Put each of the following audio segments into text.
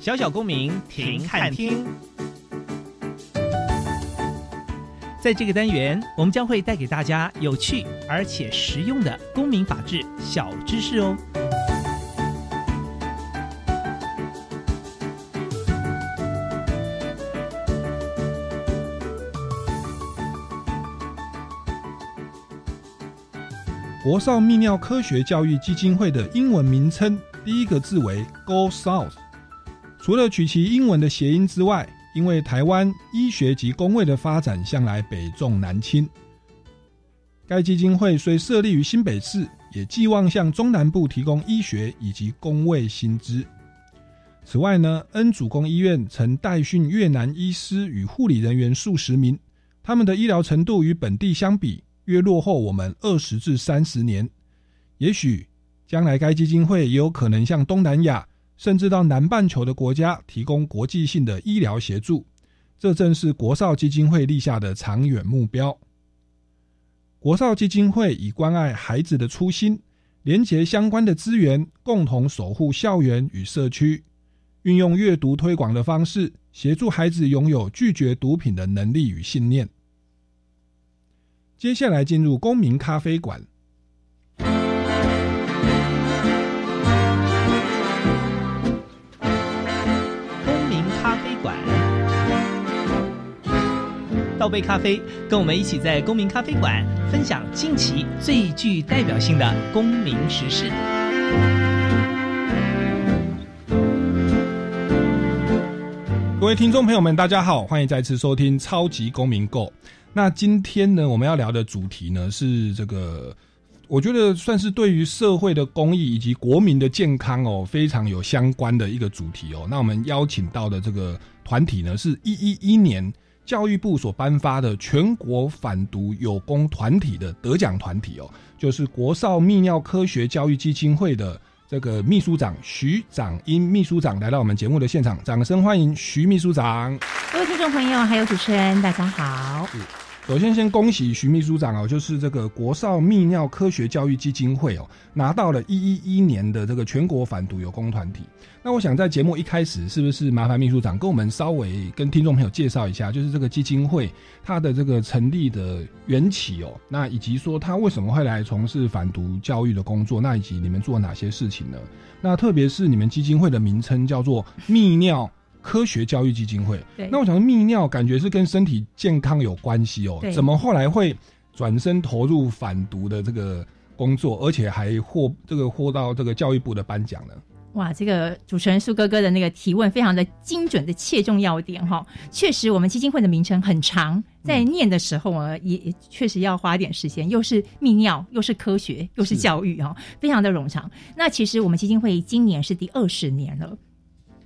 小小公民停看听，在这个单元，我们将会带给大家有趣而且实用的公民法治小知识哦。国少泌尿科学教育基金会的英文名称，第一个字为 Go South。除了取其英文的谐音之外，因为台湾医学及工卫的发展向来北重南轻，该基金会虽设立于新北市，也寄望向中南部提供医学以及工卫薪资。此外呢，恩主公医院曾代训越南医师与护理人员数十名，他们的医疗程度与本地相比，约落后我们二十至三十年。也许将来该基金会也有可能向东南亚。甚至到南半球的国家提供国际性的医疗协助，这正是国少基金会立下的长远目标。国少基金会以关爱孩子的初心，连结相关的资源，共同守护校园与社区，运用阅读推广的方式，协助孩子拥有拒绝毒品的能力与信念。接下来进入公民咖啡馆。倒杯咖啡，跟我们一起在公民咖啡馆分享近期最具代表性的公民时事。各位听众朋友们，大家好，欢迎再次收听《超级公民购》。那今天呢，我们要聊的主题呢是这个，我觉得算是对于社会的公益以及国民的健康哦，非常有相关的一个主题哦。那我们邀请到的这个团体呢，是一一一年。教育部所颁发的全国反毒有功团体的得奖团体哦，就是国少泌尿科学教育基金会的这个秘书长徐长英秘书长来到我们节目的现场，掌声欢迎徐秘书长。各位听众朋友，还有主持人，大家好。首先，先恭喜徐秘书长哦，就是这个国少泌尿科学教育基金会哦，拿到了一一一年的这个全国反毒有功团体。那我想在节目一开始，是不是麻烦秘书长跟我们稍微跟听众朋友介绍一下，就是这个基金会它的这个成立的缘起哦，那以及说它为什么会来从事反毒教育的工作，那以及你们做哪些事情呢？那特别是你们基金会的名称叫做泌尿。科学教育基金会，那我想泌尿感觉是跟身体健康有关系哦，怎么后来会转身投入反毒的这个工作，而且还获这个获到这个教育部的颁奖呢？哇，这个主持人苏哥哥的那个提问非常的精准的切中要点哈，确实我们基金会的名称很长，在念的时候啊，也确实要花点时间，又是泌尿，又是科学，又是教育哈，非常的冗长。那其实我们基金会今年是第二十年了。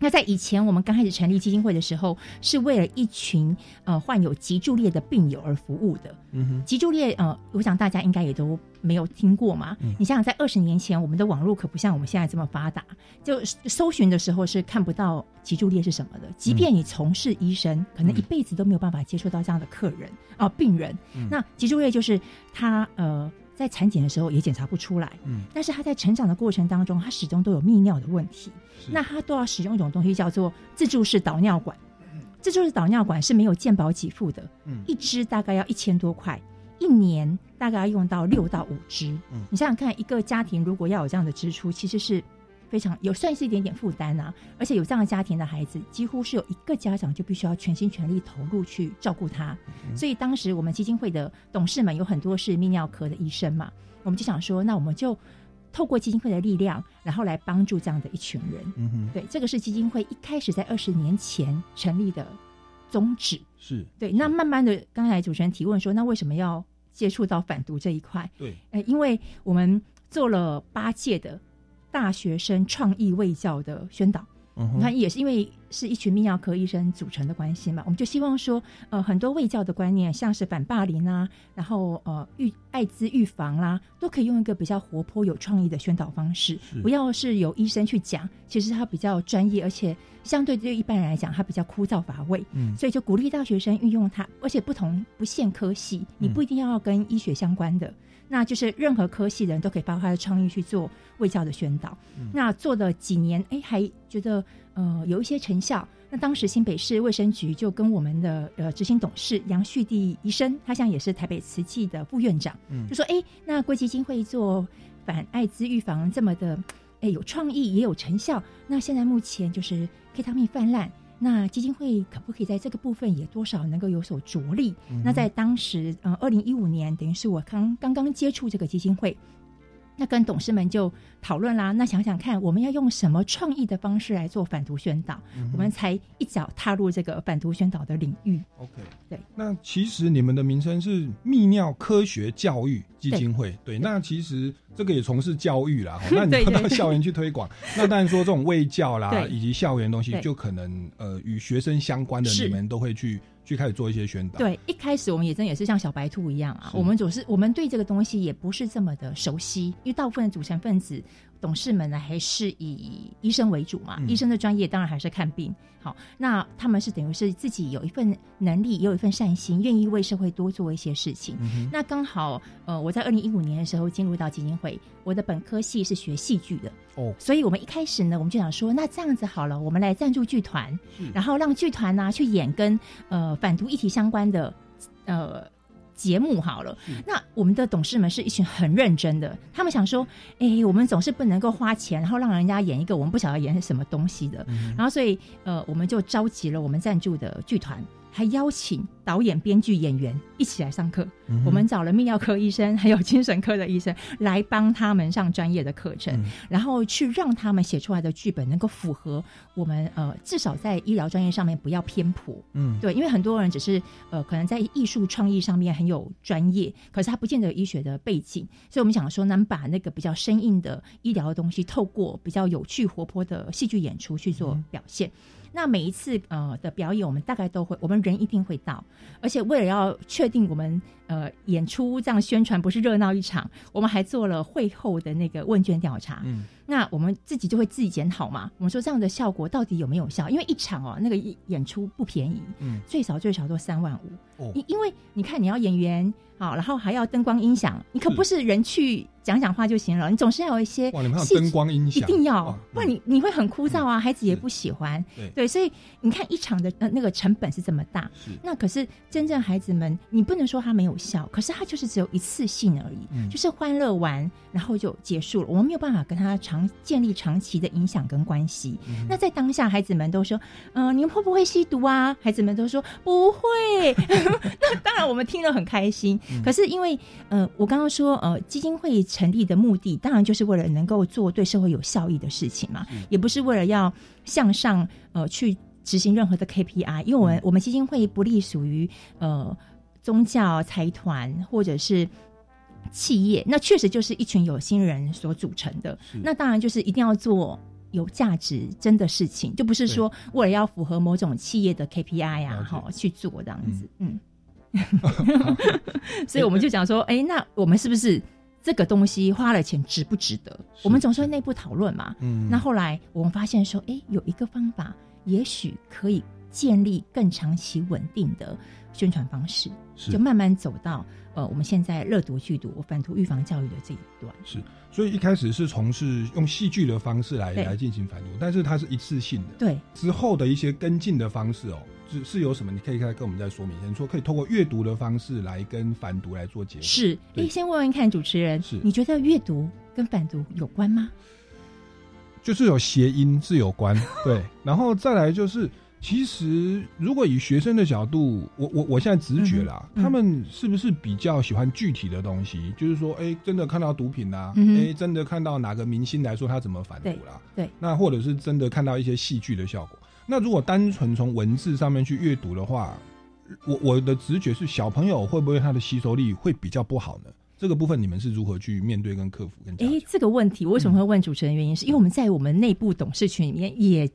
那在以前我们刚开始成立基金会的时候，是为了一群呃患有脊柱裂的病友而服务的。嗯哼，脊柱裂呃，我想大家应该也都没有听过嘛。你想想，在二十年前，我们的网络可不像我们现在这么发达，就搜寻的时候是看不到脊柱裂是什么的。即便你从事医生，可能一辈子都没有办法接触到这样的客人啊、病人。那脊柱裂就是他呃。在产检的时候也检查不出来，嗯，但是他在成长的过程当中，他始终都有泌尿的问题，那他都要使用一种东西叫做自助式导尿管。自助式导尿管是没有健保给付的，嗯一支大概要一千多块，一年大概要用到六到五支。嗯你想想看，一个家庭如果要有这样的支出，其实是非常有算是一点点负担啊。而且有这样的家庭的孩子，几乎是有一个家长就必须要全心全力投入去照顾他。所以当时我们基金会的董事们有很多是泌尿科的医生嘛，我们就想说，那我们就透过基金会的力量，然后来帮助这样的一群人。嗯哼，对，这个是基金会一开始在二十年前成立的宗旨。是对，那慢慢的，刚才主持人提问说，那为什么要接触到反毒这一块？对，呃，因为我们做了八届的大学生创意卫教的宣导，嗯，你看也是因为是一群泌尿科医生组成的关系嘛，我们就希望说，呃，很多卫教的观念，像是反霸凌啊，然后呃预艾滋预防啦、都可以用一个比较活泼、有创意的宣导方式，不要是由医生去讲，其实他比较专业，而且相对对一般人来讲，他比较枯燥乏味。嗯。所以就鼓励大学生运用它，而且不同不限科系，你不一定要跟医学相关的，那就是任何科系的人都可以发挥他的创意去做卫教的宣导。那做了几年，哎，还觉得呃有一些成效。那当时新北市卫生局就跟我们的呃执行董事杨旭娣医生，他现在也是台北慈济的副院长，嗯就说：哎，那贵基金会做反艾滋预防这么的，哎有创意也有成效。那现在目前就是 K 他命泛滥，那基金会可不可以在这个部分也多少能够有所着力？那在当时，呃，二零一五年，等于是我刚刚刚接触这个基金会，那跟董事们就讨论啦。那想想看，我们要用什么创意的方式来做反毒宣导？我们才一脚踏入这个反毒宣导的领域。OK，对。那其实你们的名称是泌尿科学教育基金会，对。那其实这个也从事教育啦，那你到校园去推广。那当然说这种卫教啦，以及校园东西，就可能呃与学生相关的，你们都会去去开始做一些宣导。，对，一开始我们也真的也是像小白兔一样啊，我们总是我们对这个东西也不是这么的熟悉，因为大部分的组成分子董事们呢还是以医生为主嘛，嗯。医生的专业当然还是看病。好，那他们是等于是自己有一份能力，也有一份善心，愿意为社会多做一些事情。嗯那刚好，呃，我在二零一五年的时候进入到基金会，我的本科系是学戏剧的，哦，所以我们一开始呢，我们就想说，那这样子好了，我们来赞助剧团，然后让剧团呢、去演跟呃反毒议题相关的呃节目好了。那我们的董事们是一群很认真的，他们想说，哎、我们总是不能够花钱，然后让人家演一个我们不晓得演是什么东西的。然后所以呃，我们就召集了我们赞助的剧团。还邀请导演、编剧、演员一起来上课。我们找了泌尿科医生，还有精神科的医生来帮他们上专业的课程，嗯然后去让他们写出来的剧本能够符合我们呃，至少在医疗专业上面不要偏颇。嗯，对，因为很多人只是呃，可能在艺术创意上面很有专业，可是他不见得有医学的背景，所以我们想说，能把那个比较生硬的医疗的东西，透过比较有趣活泼的戏剧演出去做表现。那每一次呃的表演，我们大概都会，我们人一定会到，而且为了要确定我们呃演出这样宣传不是热闹一场，我们还做了会后的那个问卷调查。嗯，那我们自己就会自己检讨嘛，我们说这样的效果到底有没有效？因为一场哦，那个演出不便宜，嗯，最少最少都三万五。哦因因为你看你要演员好，然后还要灯光音响，你可不是人去讲讲话就行了，你总是要有一些哇，你们还有灯光音响一，定要，不然你你会很枯燥啊，孩子也不喜欢。对对，所以你看一场的呃那个成本是这么大，那可是真正孩子们，你不能说他没有效，可是他就是只有一次性而已，嗯就是欢乐完然后就结束了，我们没有办法跟他长建立长期的影响跟关系。嗯那在当下，孩子们都说，嗯、你们会不会吸毒啊？孩子们都说不会。那当然，我们听了很开心。嗯可是因为呃，我刚刚说呃，基金会成立的目的，当然就是为了能够做对社会有效益的事情嘛，也不是为了要向上呃去执行任何的 KPI，因为我们、我们基金会不隶属于呃宗教财团或者是。企业那确实就是一群有心人所组成的，那当然就是一定要做有价值真的事情，就不是说为了要符合某种企业的 KPI 呀、了解。哈去做这样子，嗯。所以我们就讲说，哎、那我们是不是这个东西花了钱值不值得？我们总是会内部讨论嘛。嗯那后来我们发现说，哎、有一个方法，也许可以建立更长期稳定的宣传方式，是就慢慢走到呃我们现在热毒剧毒、反毒预防教育的这一段。是，所以一开始是从事用戏剧的方式来对来进行反毒，但是它是一次性的。对，之后的一些跟进的方式哦，是是有什么？你可以再跟我们再说明一下。你说可以通过阅读的方式来跟反毒来做结合，是。对哎，先问问看主持人是，你觉得阅读跟反毒有关吗？就是有谐音是有关，对。然后再来就是，其实如果以学生的角度，我我我现在直觉啦，嗯嗯他们是不是比较喜欢具体的东西？就是说，哎，真的看到毒品啦、哎、真的看到哪个明星来说他怎么反毒啦，对对那或者是真的看到一些戏剧的效果。那如果单纯从文字上面去阅读的话，我我的直觉是小朋友会不会他的吸收力会比较不好呢？这个部分你们是如何去面对跟克服跟哎？这个问题我为什么会问主持人？原因是因为我们在我们内部董事群里面也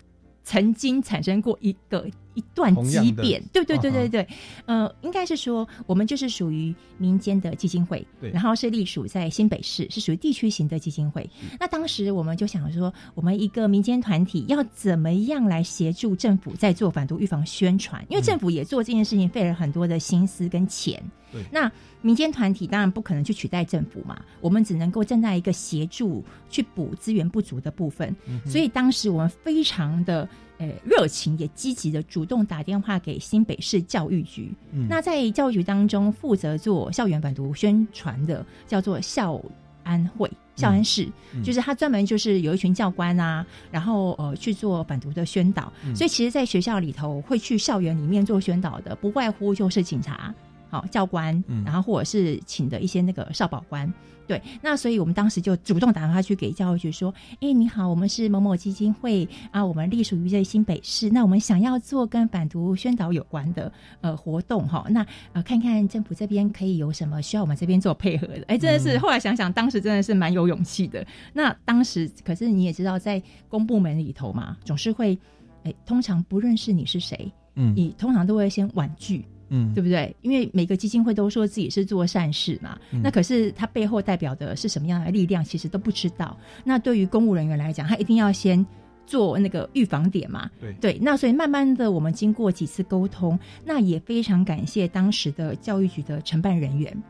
曾经产生过一个一段同样的。激辩，对对对对对，呃，应该是说我们就是属于民间的基金会，对。然后是隶属在新北市，是属于地区型的基金会。那当时我们就想说，我们一个民间团体要怎么样来协助政府在做反毒预防宣传？因为政府也做这件事情费了很多的心思跟钱。对。那民间团体当然不可能去取代政府嘛，我们只能够站在一个协助去补资源不足的部分。所以当时我们非常的呃热情，也积极的主动打电话给新北市教育局。嗯那在教育局当中，负责做校园反毒宣传的叫做校安会。校安室、嗯就是他专门就是有一群教官啊，然后呃去做反毒的宣导，嗯所以其实，在学校里头会去校园里面做宣导的，不外乎就是警察、好、教官，嗯然后或者是请的一些那个少保官。对，那所以我们当时就主动打电话去给教育局说：“哎，你好，我们是某某基金会啊，我们隶属于这新北市，那我们想要做跟反毒宣导有关的呃活动哈，那呃看看政府这边可以有什么需要我们这边做配合的。哎，真的是、后来想想，当时真的是蛮有勇气的。那当时可是你也知道，在公部门里头嘛，总是会哎，通常不认识你是谁，嗯你通常都会先婉拒。嗯对不对？因为每个基金会都说自己是做善事嘛，嗯那可是它背后代表的是什么样的力量，其实都不知道。那对于公务人员来讲，他一定要先做那个预防点嘛。对对，那所以慢慢的，我们经过几次沟通，那也非常感谢当时的教育局的承办人员，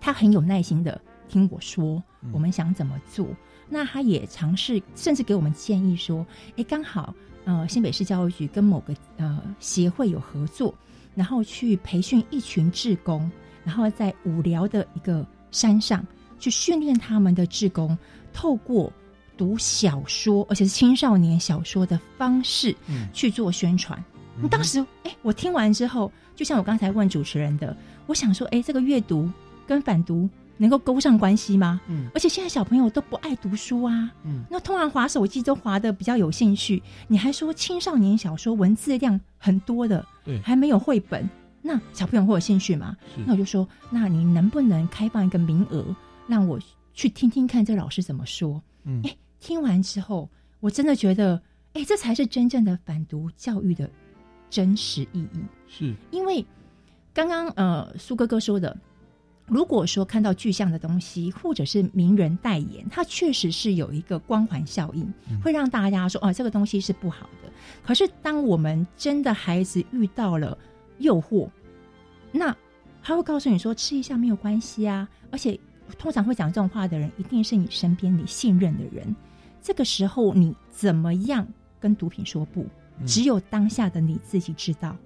他很有耐心的听我说嗯我们想怎么做。那他也尝试，甚至给我们建议说，哎，刚好呃新北市教育局跟某个呃协会有合作，然后去培训一群志工，然后在五寮的一个山上去训练他们的志工，透过读小说，而且是青少年小说的方式嗯去做宣传。那当时，哎，我听完之后，就像我刚才问主持人的，我想说，哎，这个阅读跟反读能够勾上关系吗？嗯而且现在小朋友都不爱读书啊，嗯那通常划手机都划的比较有兴趣，你还说青少年小说文字量很多的，对还没有绘本，那小朋友会有兴趣吗？是那我就说，那你能不能开放一个名额，让我去听听看这老师怎么说？嗯哎，听完之后，我真的觉得，哎，这才是真正的反读教育的真实意义。是因为刚刚呃苏哥哥说的，如果说看到具象的东西，或者是名人代言，它确实是有一个光环效应，会让大家说哦这个东西是不好的。可是当我们真的孩子遇到了诱惑，那他会告诉你说吃一下没有关系啊，而且通常会讲这种话的人，一定是你身边你信任的人。这个时候你怎么样跟毒品说不？只有当下的你自己知道。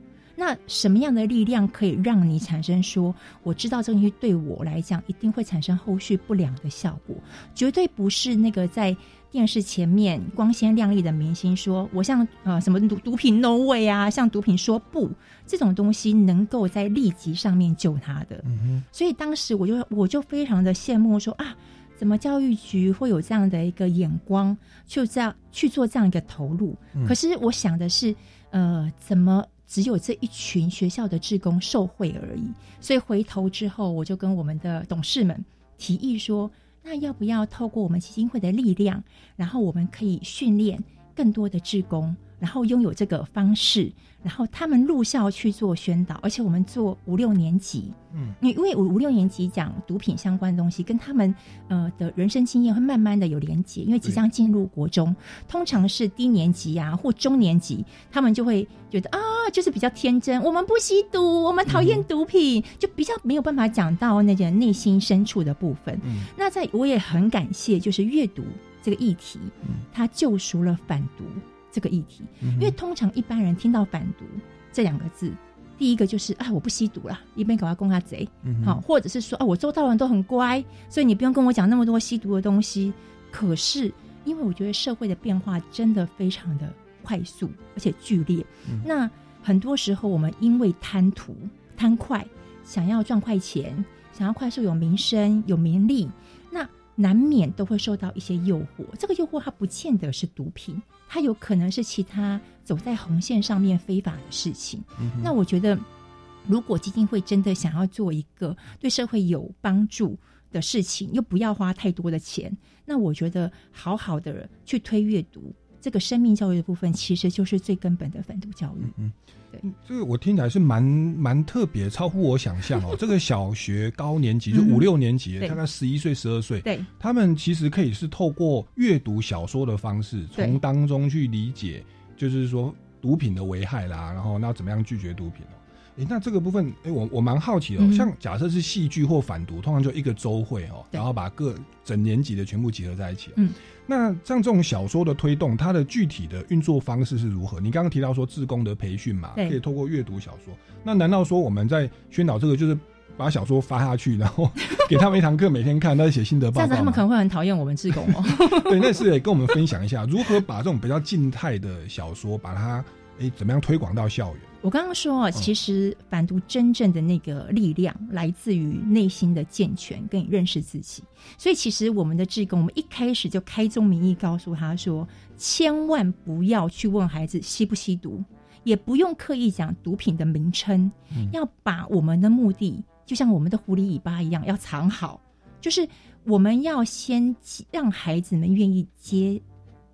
那什么样的力量可以让你产生说，我知道这个东西对我来讲一定会产生后续不良的效果？绝对不是那个在电视前面光鲜亮丽的明星说，我像呃什么毒毒品 no way 啊，像毒品说不，这种东西能够在立即上面救他的。嗯哼所以当时我就我就非常的羡慕说啊，怎么教育局会有这样的一个眼光，就这样去做这样一个投入？嗯可是我想的是，呃，怎么只有这一群学校的职工受贿而已？所以回头之后，我就跟我们的董事们提议说，那要不要透过我们基金会的力量，然后我们可以训练更多的职工，然后拥有这个方式，然后他们入校去做宣导，而且我们做五六年级，嗯，因为五五六年级讲毒品相关的东西，跟他们呃的人生经验会慢慢的有连结，因为即将进入国中，通常是低年级啊或中年级，他们就会觉得啊，就是比较天真，我们不吸毒，我们讨厌毒品，就比较没有办法讲到那个内心深处的部分。嗯。那在我也很感谢，就是阅读这个议题，它救赎了反毒这个议题。嗯因为通常一般人听到反毒这两个字，第一个就是啊，我不吸毒啦，一边搞他供他贼，嗯好，或者是说啊，我周遭人都很乖，所以你不用跟我讲那么多吸毒的东西。可是，因为我觉得社会的变化真的非常的快速，而且剧烈。嗯那很多时候，我们因为贪图、贪快，想要赚快钱，想要快速有名声、有名利，那难免都会受到一些诱惑。这个诱惑它不见得是毒品，它有可能是其他走在红线上面非法的事情。那我觉得，如果基金会真的想要做一个对社会有帮助的事情，又不要花太多的钱，那我觉得好好的去推阅读这个生命教育的部分，其实就是最根本的反毒教育。嗯对。这个我听起来是蛮蛮特别，超乎我想象哦。这个小学高年级就嗯。五六年级，大概十一岁、十二岁，对。他们其实可以是透过阅读小说的方式，对。从当中去理解，就是说毒品的危害啦，然后那怎么样拒绝毒品哦。哎，那这个部分，诶，我我蛮好奇的、哦，嗯。像假设是戏剧或反毒，通常就一个周会哦，对。然后把各整年级的全部集合在一起、哦。嗯，那像这种小说的推动，它的具体的运作方式是如何？你刚刚提到说志工的培训嘛，对可以透过阅读小说。那难道说我们在宣导这个，就是把小说发下去，然后 给他们一堂课，每天看，再写心得报告吗？这样子他们可能会很讨厌我们志工哦。对，那是也跟我们分享一下，如何把这种比较静态的小说，把它诶怎么样推广到校园？我刚刚说啊，其实反毒真正的那个力量来自于内心的健全跟你认识自己。所以其实我们的志工，我们一开始就开宗明义告诉他说，千万不要去问孩子吸不吸毒，也不用刻意讲毒品的名称，要把我们的目的就像我们的狐狸尾巴一样，要藏好，就是我们要先让孩子们愿意接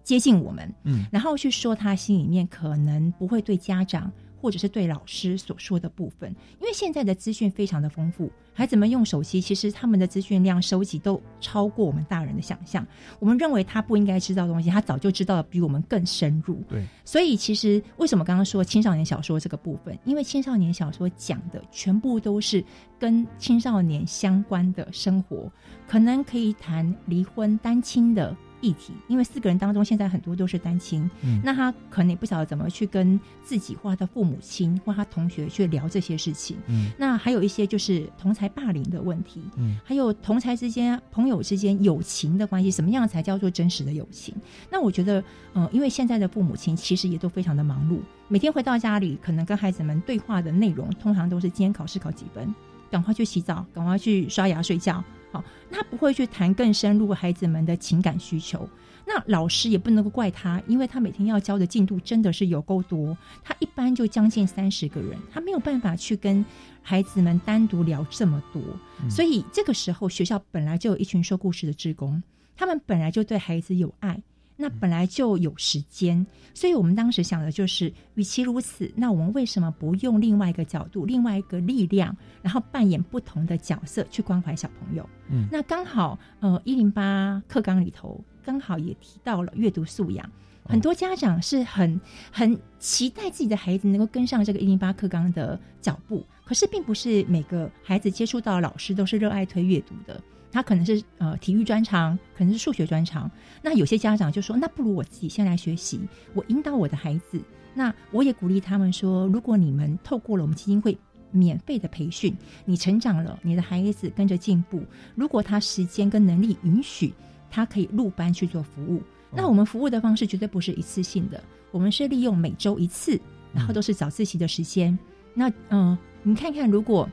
接近我们，嗯，然后去说他心里面可能不会对家长或者是对老师所说的部分，因为现在的资讯非常的丰富，孩子们用手机，其实他们的资讯量收集都超过我们大人的想象。我们认为他不应该知道的东西，他早就知道的比我们更深入。对，所以其实为什么刚刚说青少年小说这个部分？因为青少年小说讲的全部都是跟青少年相关的生活，可能可以谈离婚、单亲的议题，因为四个人当中现在很多都是单亲，嗯那他可能也不晓得怎么去跟自己或他的父母亲或他同学去聊这些事情。嗯那还有一些就是同才霸凌的问题，嗯还有同才之间、朋友之间友情的关系，什么样才叫做真实的友情？那我觉得，嗯、因为现在的父母亲其实也都非常的忙碌，每天回到家里，可能跟孩子们对话的内容，通常都是今天考试考几分，赶快去洗澡，赶快去刷牙睡觉。好，他不会去谈更深入孩子们的情感需求。那老师也不能够怪他，因为他每天要教的进度真的是有够多，他一般就将近三十个人，他没有办法去跟孩子们单独聊这么多。所以这个时候，学校本来就有一群说故事的职工，他们本来就对孩子有爱，那本来就有时间，所以我们当时想的就是，与其如此，那我们为什么不用另外一个角度、另外一个力量，然后扮演不同的角色去关怀小朋友？嗯那刚好，呃，一零八课纲里头刚好也提到了阅读素养。很多家长是很很期待自己的孩子能够跟上这个一零八课纲的脚步，可是并不是每个孩子接触到的老师都是热爱推阅读的。他可能是呃体育专长，可能是数学专长。那有些家长就说，那不如我自己先来学习，我引导我的孩子。那我也鼓励他们说，如果你们透过了我们基金会免费的培训，你成长了，你的孩子跟着进步。如果他时间跟能力允许，他可以入班去做服务。那我们服务的方式绝对不是一次性的，我们是利用每周一次，然后都是早自习的时间。那嗯、你看看，如果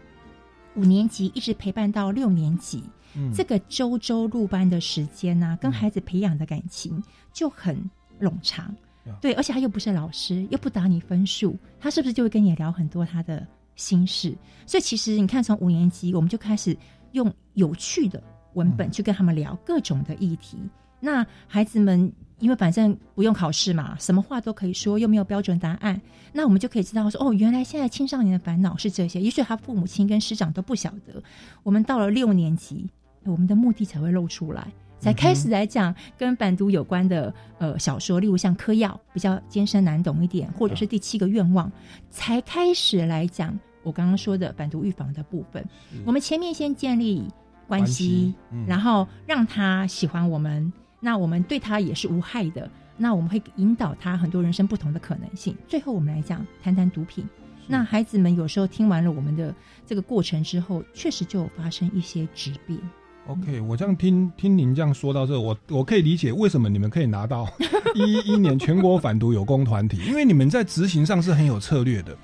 五年级一直陪伴到六年级，嗯这个周周入班的时间呢、跟孩子培养的感情就很冗长嗯。对，而且他又不是老师，又不打你分数，他是不是就会跟你聊很多他的心事？所以其实你看，从五年级我们就开始用有趣的文本去跟他们聊各种的议题。那孩子们因为反正不用考试嘛，什么话都可以说，又没有标准答案，那我们就可以知道说，哦，原来现在青少年的烦恼是这些。也许他父母亲跟师长都不晓得。我们到了六年级，我们的目的才会露出来，才开始来讲跟反读有关的呃小说，例如像嗑药比较艰深难懂一点，或者是第七个愿望，才开始来讲我刚刚说的反读预防的部分。我们前面先建立关系，然后让他喜欢我们。那我们对他也是无害的，那我们会引导他很多人生不同的可能性。最后我们来讲谈谈毒品。那孩子们有时候听完了我们的这个过程之后，确实就有发生一些质变。OK，我这样听听您这样说到这，我我可以理解为什么你们可以拿到 一一年全国反毒有功团体，因为你们在执行上是很有策略的。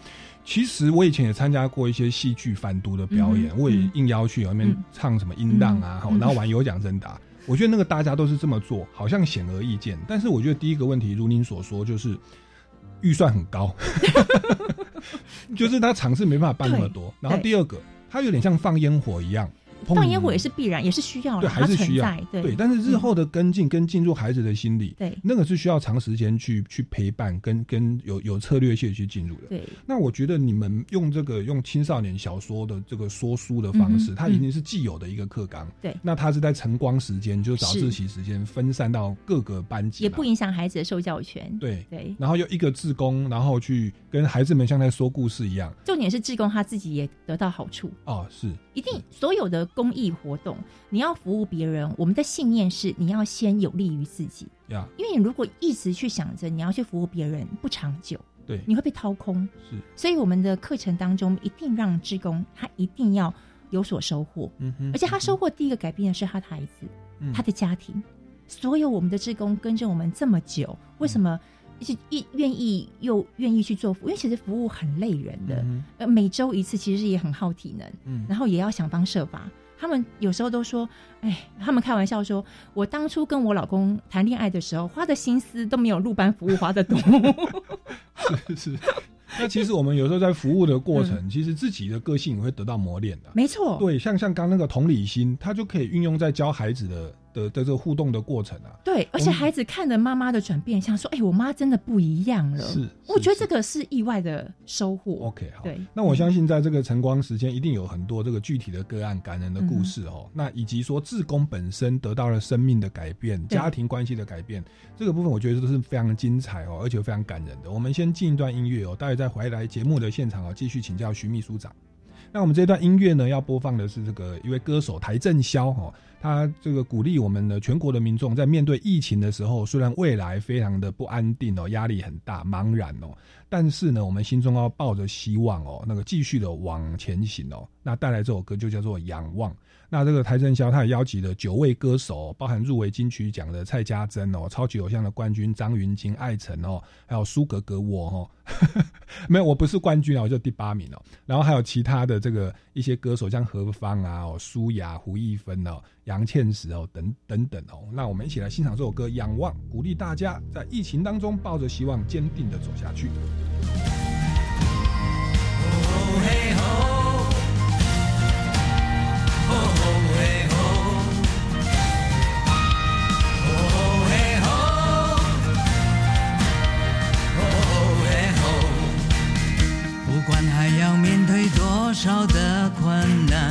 其实我以前也参加过一些戏剧反毒的表演，我也应邀去那边唱什么音浪啊，然后玩有奖征答。我觉得那个大家都是这么做，好像显而易见。但是我觉得第一个问题，如您所说，就是预算很高，就是他尝试没办法办那么多。然后第二个，它有点像放烟火一样。放烟火也是必然，也是需要，对，还是需要，对。但是日后的跟进跟进入孩子的心理，对，那个是需要长时间去去陪伴，跟跟有有策略性去进入的。对。那我觉得你们用这个用青少年小说的这个说书的方式，它已经是既有的一个课纲。对。那它是在晨光时间，就早自习时间分散到各个班级，也不影响孩子的受教权。对对。然后又一个志工，然后去跟孩子们像在说故事一样。重点是志工他自己也得到好处。哦，是。一定所有的公益活动。你要服务别人，我们的信念是你要先有利于自己。呀，因为你如果一直去想着你要去服务别人，不长久。对，你会被掏空。是，所以我们的课程当中一定让职工他一定要有所收获。嗯哼，而且他收获第一个改变的是他的孩子，他的家庭。所有我们的职工跟着我们这么久，为什么一一愿意又愿意去做服务？因为其实服务很累人的，呃，每周一次其实也很耗体能。嗯，然后也要想方设法。他们有时候都说：“哎，他们开玩笑说，我当初跟我老公谈恋爱的时候，花的心思都没有入班服务花的多。”是是。那其实我们有时候在服务的过程，其实自己的个性也会得到磨练的。没错。对，像像刚那个同理心，它就可以运用在教孩子的。的的这个互动的过程啊，对，而且孩子看着妈妈的转变，想说，哎，我妈真的不一样了。是，我觉得这个是意外的收获。OK，好。对，那我相信在这个晨光时间，一定有很多这个具体的个案感人的故事哦。那以及说，自宫本身得到了生命的改变，家庭关系的改变，这个部分我觉得都是非常精彩哦，而且非常感人的。我们先进一段音乐哦，待会再回来节目的现场哦，继续请教徐秘书长。那我们这段音乐呢，要播放的是这个一位歌手台正宵哦，他这个鼓励我们的全国的民众，在面对疫情的时候，虽然未来非常的不安定哦，压力很大，茫然哦，但是呢，我们心中要抱着希望哦，那个继续的往前行哦。那带来这首歌就叫做《仰望》。那这个台正宵他也邀集了九位歌手，包含入围金曲奖的蔡家珍哦，超级偶像的冠军张云京、艾辰哦，还有苏格格我哦，没有我不是冠军啊，我就第八名哦。然后还有其他的这个一些歌手，像何芳啊、哦苏雅、胡一芬哦、杨倩石哦等等等哦。那我们一起来欣赏这首歌《仰望》，鼓励大家在疫情当中抱着希望，坚定的走下去。不管还要面对多少的困难，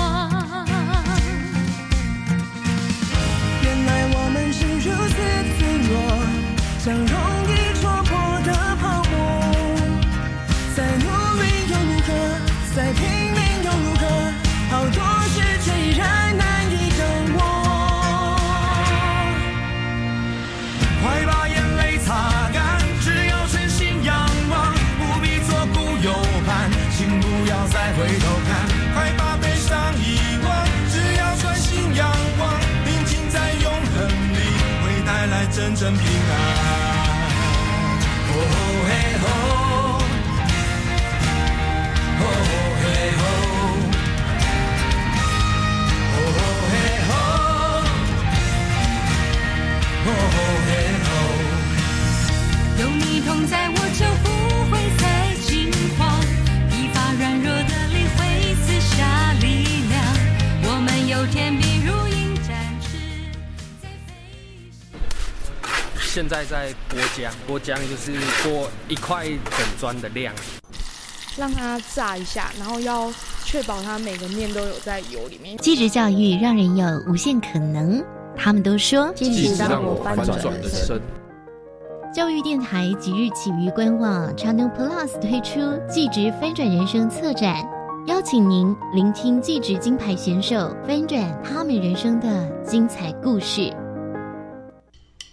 像容静在永恒里会带来真正平安。哦嘿吼，哦嘿吼，哦嘿吼，哦嘿吼。有你同在，我就现在在剥浆，剥浆就是剥一块整砖的量。让它炸一下，然后要确保它每个面都有在油里面。继职教育让人有无限可能，他们都说。即使让我翻转人生。教育电台即日起于官网 Channel Plus 推出“继职翻转人生”策展，邀请您聆听继职金牌选手翻转他们人生的精彩故事。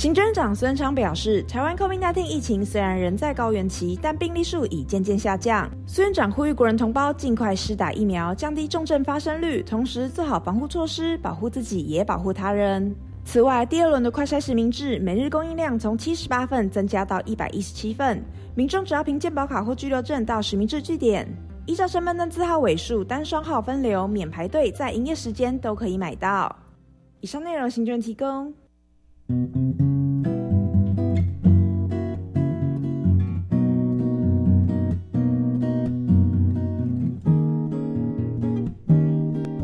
行政长孙昌表示，台湾 COVID-19 疫情虽然仍在高原期，但病例数已渐渐下降。孙院长呼吁国人同胞尽快施打疫苗，降低重症发生率，同时做好防护措施，保护自己也保护他人。此外，第二轮的快筛实名制每日供应量从七十八份增加到一百一十七份，民众只要凭健保卡或居留证到实名制据点，依照身份证字号尾数单双号分流，免排队，在营业时间都可以买到。以上内容，行政提供。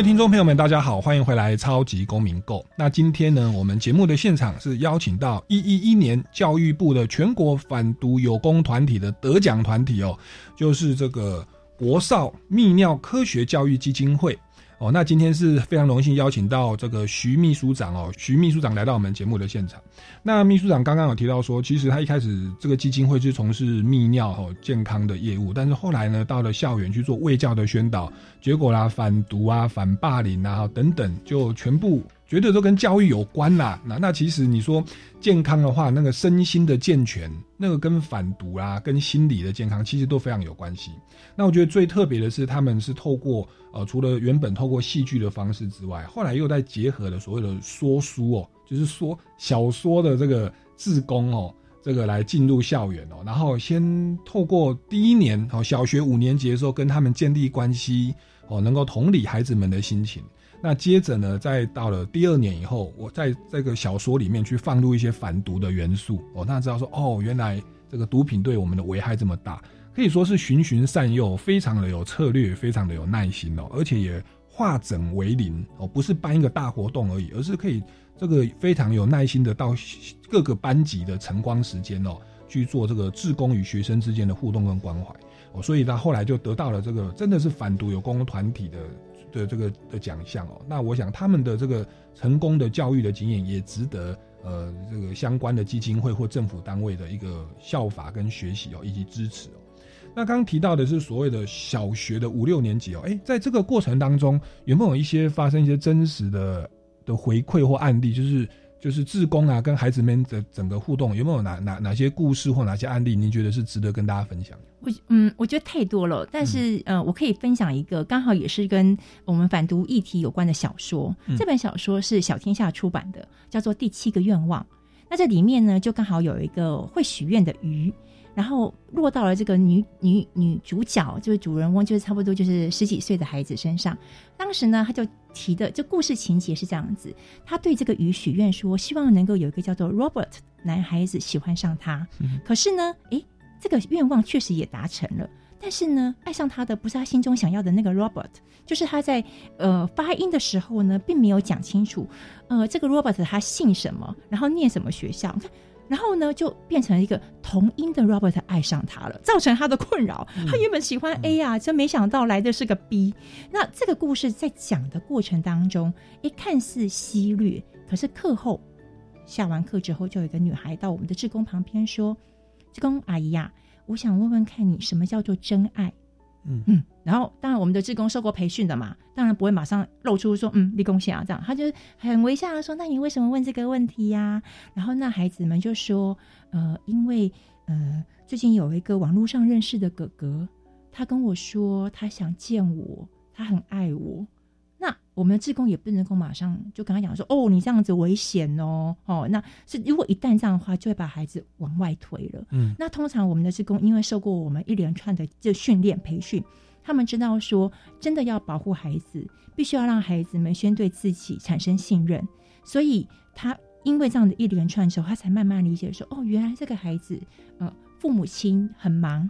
位听众朋友们，大家好，欢迎回来《超级公民购》。那今天呢，我们节目的现场是邀请到一一一年教育部的全国反毒有功团体的得奖团体哦，就是这个国少泌尿科学教育基金会。哦，那今天是非常荣幸邀请到这个徐秘书长哦，徐秘书长来到我们节目的现场。那秘书长刚刚有提到说，其实他一开始这个基金会是从事泌尿哦健康的业务，但是后来呢，到了校园去做卫教的宣导，结果啦，反毒啊、反霸凌啊等等，就全部绝对都跟教育有关啦。那那其实你说健康的话，那个身心的健全，那个跟反毒啊、跟心理的健康，其实都非常有关系。那我觉得最特别的是，他们是透过呃，除了原本透过戏剧的方式之外，后来又在结合了所谓的说书哦，就是说小说的这个自工哦，这个来进入校园哦，然后先透过第一年哦，小学五年级的时候跟他们建立关系哦，能够同理孩子们的心情。那接着呢，再到了第二年以后，我在这个小说里面去放入一些反毒的元素。哦，那知道说哦，原来这个毒品对我们的危害这么大。可以说是循循善诱，非常的有策略，非常的有耐心哦，而且也化整为零哦，不是办一个大活动而已，而是可以这个非常有耐心的到各个班级的晨光时间哦，去做这个志工与学生之间的互动跟关怀。哦，所以他后来就得到了这个真的是反毒有功团体的的这个的奖项哦。那我想他们的这个成功的教育的经验也值得呃这个相关的基金会或政府单位的一个效法跟学习哦，以及支持哦。那刚刚提到的是所谓的小学的五六年级哦，哎，在这个过程当中有没有一些发生一些真实的的回馈或案例？就是就是志工啊，跟孩子们的整个互动有没有哪哪哪些故事或哪些案例？您觉得是值得跟大家分享的？我嗯，我觉得太多了，但是、呃，我可以分享一个，刚好也是跟我们反毒议题有关的小说。嗯这本小说是小天下出版的，叫做《第七个愿望》。那这里面呢，就刚好有一个会许愿的鱼。然后落到了这个女女女主角，就是主人翁，就是差不多就是十几岁的孩子身上。当时呢，他就提的这故事情节是这样子：他对这个鱼许愿说，希望能够有一个叫做 Robert 男孩子喜欢上他。嗯可是呢，诶，这个愿望确实也达成了。但是呢，爱上他的不是他心中想要的那个 Robert，就是他在呃发音的时候呢，并没有讲清楚，呃，这个 Robert 他姓什么，然后念什么学校，你看，然后呢就变成一个同音的 Robert 爱上他了，造成他的困扰。他原本喜欢 A 啊，真没想到来的是个 B。那这个故事在讲的过程当中，一，看似犀略，可是课后下完课之后，就有一个女孩到我们的志工旁边说：“志工阿姨呀、我想问问看你什么叫做真爱？”嗯嗯，然后当然我们的志工受过培训的嘛，当然不会马上露出说嗯立功线啊这样，他就很微笑的说：“那你为什么问这个问题呀、然后那孩子们就说：“呃，因为呃最近有一个网络上认识的哥哥，他跟我说他想见我，他很爱我。”那我们的志工也不能够马上就跟他讲说，哦，你这样子危险哦，哦，那是如果一旦这样的话，就会把孩子往外推了。嗯那通常我们的志工因为受过我们一连串的这训练培训，他们知道说，真的要保护孩子，必须要让孩子们先对自己产生信任，所以他因为这样的一连串时候，他才慢慢理解说，哦，原来这个孩子，呃，父母亲很忙，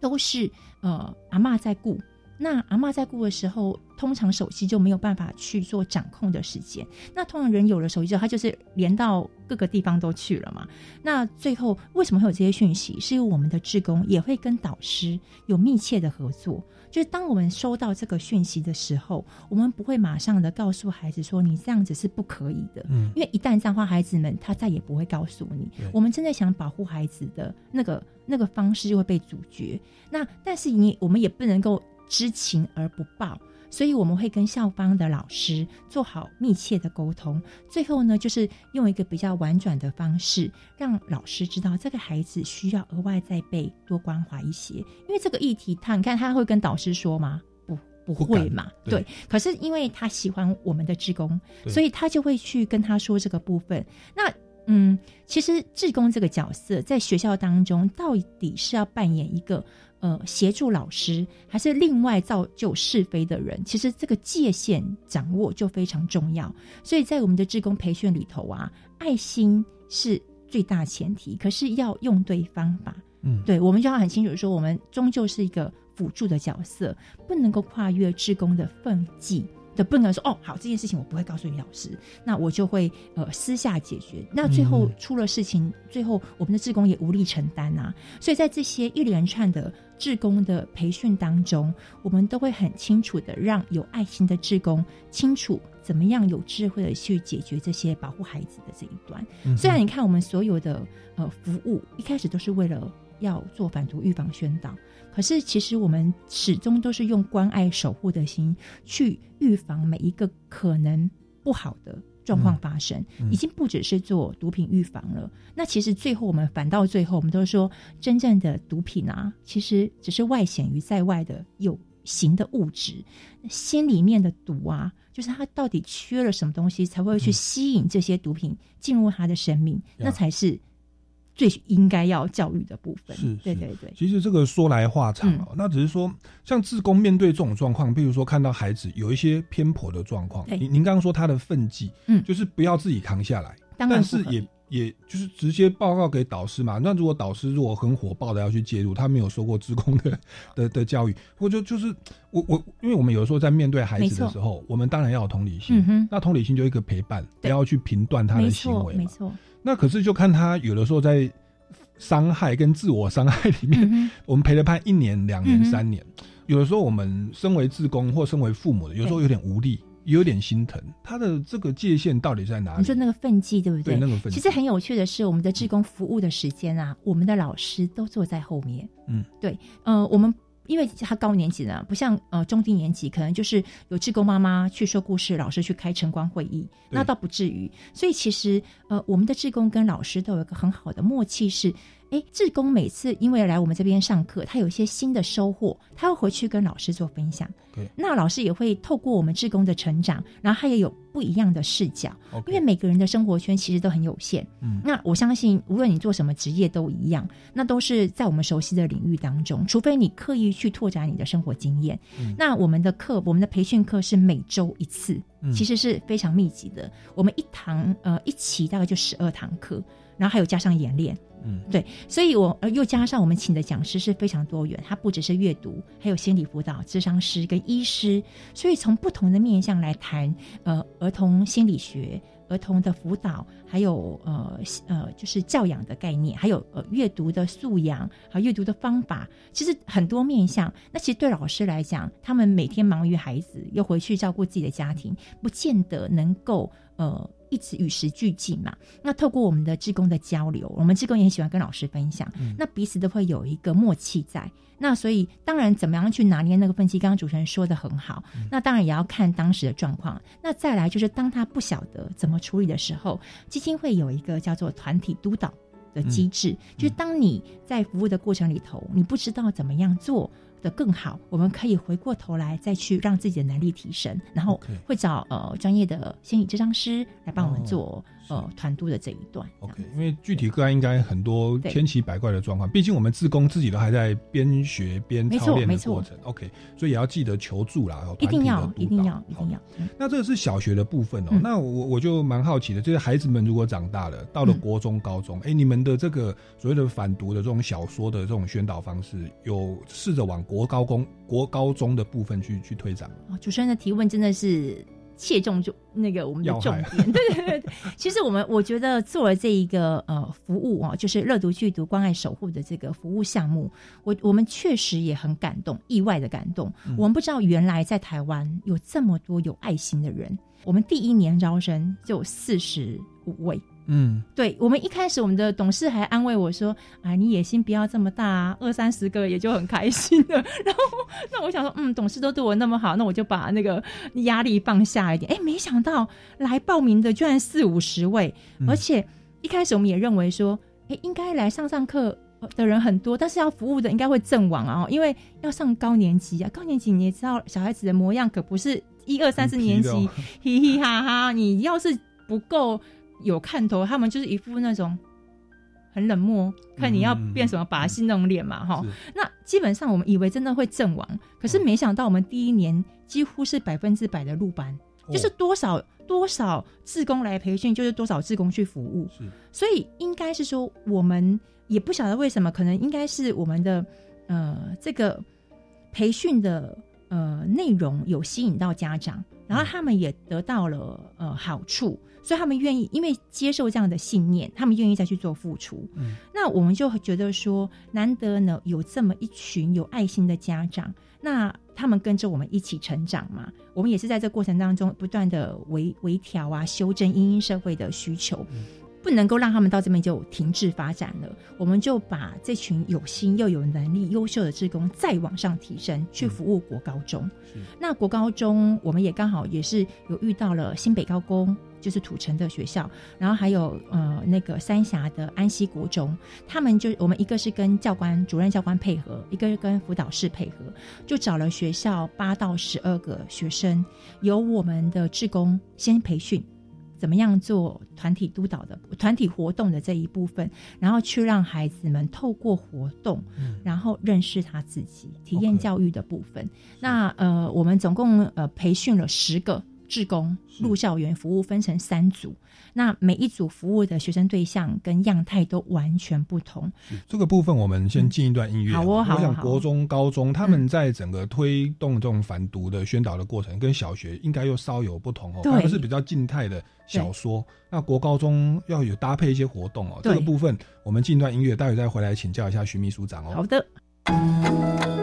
都是呃阿嬷在顾。那阿嬷在顾的时候，通常手机就没有办法去做掌控的时间。那通常人有了手机之后，他就是连到各个地方都去了嘛。那最后为什么会有这些讯息？是因为我们的志工也会跟导师有密切的合作。就是当我们收到这个讯息的时候，我们不会马上的告诉孩子说你这样子是不可以的，嗯因为一旦这样的话，孩子们他再也不会告诉你。我们真的想保护孩子的那个那个方式就会被阻绝。那但是你我们也不能够知情而不报。所以我们会跟校方的老师做好密切的沟通，最后呢，就是用一个比较婉转的方式，让老师知道这个孩子需要额外再被多关怀一些。因为这个议题，他你看他会跟导师说吗？不，不会嘛？对对。可是因为他喜欢我们的职工，所以他就会去跟他说这个部分。那嗯，其实志工这个角色在学校当中，到底是要扮演一个呃协助老师，还是另外造就是非的人？其实这个界限掌握就非常重要。所以在我们的志工培训里头啊，爱心是最大前提，可是要用对方法。嗯对，我们就要很清楚地说，我们终究是一个辅助的角色，不能够跨越志工的分际。的不能说哦，好，这件事情我不会告诉于老师，那我就会呃私下解决。那最后嗯出了事情，最后我们的志工也无力承担啊。所以在这些一连串的志工的培训当中，我们都会很清楚的让有爱心的志工清楚怎么样有智慧的去解决这些保护孩子的这一端。嗯虽然你看我们所有的呃服务一开始都是为了要做反毒预防宣导，可是其实我们始终都是用关爱守护的心去预防每一个可能不好的状况发生，嗯已经不只是做毒品预防了。那其实最后我们反到最后，我们都说真正的毒品啊，其实只是外显于在外的有形的物质，心里面的毒啊，就是他到底缺了什么东西，才会去吸引这些毒品进入他的生命，那才是最应该要教育的部分。是是对对对。其实这个说来话长哦，那只是说，像志工面对这种状况，比如说看到孩子有一些偏颇的状况，您您刚刚说他的分际，嗯就是不要自己扛下来，但是也也就是直接报告给导师嘛。那如果导师如果很火爆的要去介入，他没有受过职工的 的的教育，或者就是我我，因为我们有的时候在面对孩子的时候，我们当然要有同理心，那同理心就一个陪伴，不要去评断他的行错，为嘛。没错。那可是就看他有的时候在伤害跟自我伤害里面，嗯我们陪了判一年、两年、嗯三年，有的时候我们身为自工或身为父母的，有时候有点无力，也有点心疼。他的这个界限到底在哪里？你说那个分际对不对那个分际其实很有趣的是，我们的志工服务的时间啊，我们的老师都坐在后面。嗯，对，呃，我们因为他高年级呢，不像呃中低年级，可能就是有志工妈妈去说故事，老师去开晨光会议，那倒不至于。所以其实呃，我们的志工跟老师都有一个很好的默契是。哎，志工每次因为来我们这边上课，他有一些新的收获，他会回去跟老师做分享。对，那老师也会透过我们志工的成长，然后他也有不一样的视角。因为每个人的生活圈其实都很有限。嗯那我相信，无论你做什么职业都一样，那都是在我们熟悉的领域当中，除非你刻意去拓展你的生活经验。嗯那我们的课，我们的培训课是每周一次，嗯其实是非常密集的。我们一堂呃一期大概就十二堂课，然后还有加上演练。嗯，对，所以我呃又加上我们请的讲师是非常多元，他不只是阅读，还有心理辅导、智商师跟医师，所以从不同的面向来谈呃儿童心理学、儿童的辅导，还有呃呃就是教养的概念，还有呃阅读的素养，还有阅读的方法，其实很多面向。那其实对老师来讲，他们每天忙于孩子，又回去照顾自己的家庭，不见得能够呃。一直与时俱进嘛，那透过我们的志工的交流，我们志工也很喜欢跟老师分享，那彼此都会有一个默契在。那所以当然怎么样去拿捏那个分歧，刚刚主持人说的很好，那当然也要看当时的状况。那再来就是当他不晓得怎么处理的时候，基金会有一个叫做团体督导的机制，就是当你在服务的过程里头，你不知道怎么样做。的更好，我们可以回过头来再去让自己的能力提升，然后会找呃专业的心理治疗师来帮我们哦。做、呃团督的这一段。OK，因为具体个案应该很多千奇百怪的状况，毕竟我们自工自己都还在边学边操练的过程。OK，所以也要记得求助啦，一定要一定要一定要。嗯那这个是小学的部分哦。嗯那我我就蛮好奇的，就是孩子们如果长大了，到了嗯国中、高中，哎、你们的这个所谓的反毒的这种小说的这种宣导方式，有试着往国高中、国高中的部分去去推展吗？哦，主持人的提问真的是切中就那个我们的重点，对对对对。其实我们我觉得做了这一个呃服务哦，就是热读剧读关爱守护的这个服务项目，我我们确实也很感动，意外的感动。嗯我们不知道原来在台湾有这么多有爱心的人，我们第一年招生就有四十五位。嗯，对我们一开始，我们的董事还安慰我说：“啊，你野心不要这么大啊，二三十个也就很开心了。”然后，那我想说，嗯，董事都对我那么好，那我就把那个压力放下一点。哎，没想到来报名的居然四五十位，嗯而且一开始我们也认为说，哎，应该来上上课。的人很多，但是要服务的应该会阵亡啊，因为要上高年级啊，高年级你也知道，小孩子的模样可不是一二三四年级嘻嘻哈哈，你要是不够有看头，他们就是一副那种很冷漠，看你要变什么把戏那种脸嘛，哈、那基本上我们以为真的会阵亡，可是没想到我们第一年几乎是百分之百的入班，就是多少多少志工来培训，就是多少志工去服务，所以应该是说我们也不晓得为什么，可能应该是我们的呃这个培训的呃内容有吸引到家长，然后他们也得到了呃好处，所以他们愿意因为接受这样的信念，他们愿意再去做付出。嗯，那我们就觉得说，难得呢有这么一群有爱心的家长，那他们跟着我们一起成长嘛，我们也是在这过程当中不断的微微调啊，修正因应社会的需求。不能够让他们到这边就停滞发展了，我们就把这群有心又有能力、优秀的职工再往上提升，去服务国高中。那国高中我们也刚好也是有遇到了新北高工，就是土城的学校，然后还有呃那个三峡的安溪国中，他们就我们一个是跟教官、主任教官配合，一个是跟辅导室配合，就找了学校八到十二个学生，由我们的志工先培训。怎么样做团体督导的团体活动的这一部分，然后去让孩子们透过活动，然后认识他自己，体验教育的部分。那呃，我们总共呃培训了十个志工入校园服务，分成三组。那每一组服务的学生对象跟样态都完全不同。这个部分我们先进一段音乐。好哦好哦好哦我想国中、高中他们在整个推动这种反毒的宣导的过程，跟小学应该又稍有不同哦。对他们是比较静态的小说，那国高中要有搭配一些活动哦。对这个部分我们进一段音乐，待会再回来请教一下徐秘书长哦。好的。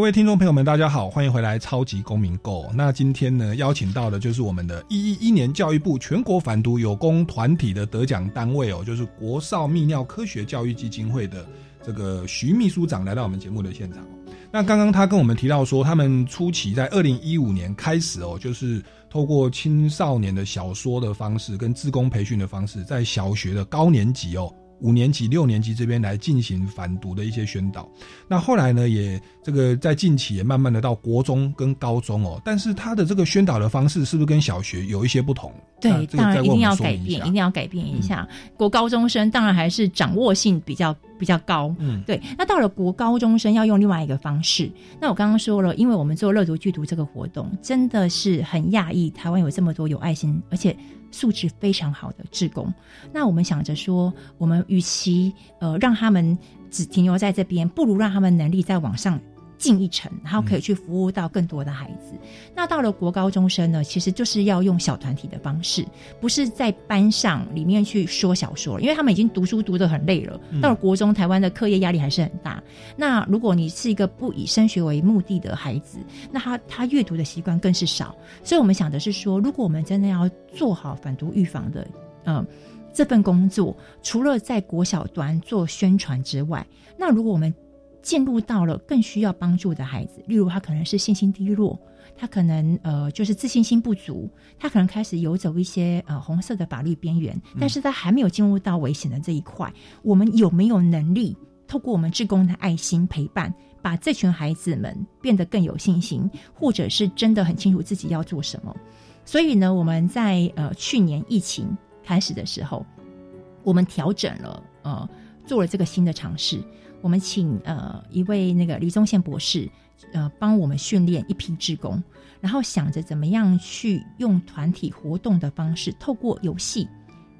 各位听众朋友们，大家好，欢迎回来《超级公民购》。那今天呢，邀请到的就是我们的一一一年教育部全国反毒有功团体的得奖单位哦，就是国少泌尿科学教育基金会的这个徐秘书长来到我们节目的现场。那刚刚他跟我们提到说，他们初期在二零一五年开始哦，就是透过青少年的小说的方式跟自工培训的方式，在小学的高年级哦。五年级、六年级这边来进行反毒的一些宣导，那后来呢，也这个在近期也慢慢的到国中跟高中哦，但是他的这个宣导的方式是不是跟小学有一些不同？对，这个当然一定要改变，一定要改变一下。国高中生当然还是掌握性比较比较高，嗯对。那到了国高中生要用另外一个方式。那我刚刚说了，因为我们做乐读剧读这个活动，真的是很讶异，台湾有这么多有爱心而且素质非常好的志工。那我们想着说，我们与其呃让他们只停留在这边，不如让他们能力再往上。进一层，然后可以去服务到更多的孩子。那到了国高中生呢，其实就是要用小团体的方式，不是在班上里面去说小说了，因为他们已经读书读得很累了。嗯到了国中，台湾的课业压力还是很大。那如果你是一个不以升学为目的的孩子，那他他阅读的习惯更是少。所以我们想的是说，如果我们真的要做好反毒预防的，呃。这份工作除了在国小端做宣传之外，那如果我们进入到了更需要帮助的孩子，例如他可能是信心低落，他可能呃就是自信心不足，他可能开始游走一些呃红色的法律边缘，但是他还没有进入到危险的这一块，我们有没有能力透过我们志工的爱心陪伴，把这群孩子们变得更有信心，或者是真的很清楚自己要做什么？所以呢，我们在呃去年疫情开始的时候，我们调整了呃做了这个新的尝试。我们请呃一位那个李宗宪博士，呃帮我们训练一批志工，然后想着怎么样去用团体活动的方式，透过游戏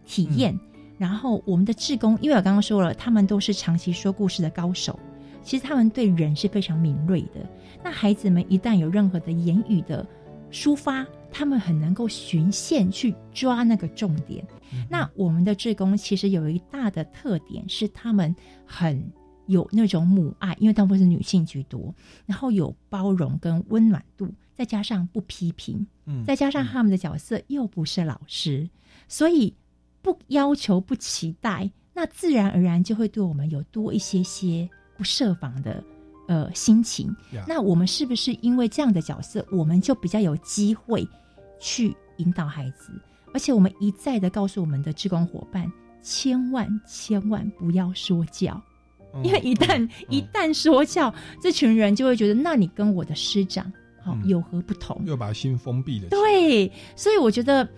体验，然后我们的志工，因为我刚刚说了，他们都是长期说故事的高手，其实他们对人是非常敏锐的。那孩子们一旦有任何的言语的抒发，他们很能够循线去抓那个重点。那我们的志工其实有一大的特点是，他们很有那种母爱，因为大部分是女性居多，然后有包容跟温暖度，再加上不批评，嗯再加上他们的角色又不是老师，所以不要求、不期待，那自然而然就会对我们有多一些些不设防的呃心情。呀那我们是不是因为这样的角色，我们就比较有机会去引导孩子？而且我们一再的告诉我们的志工伙伴，千万千万不要说教。因为一旦、一旦说教，这群人就会觉得，那你跟我的师长好、有何不同？又把心封闭了。对，所以我觉得，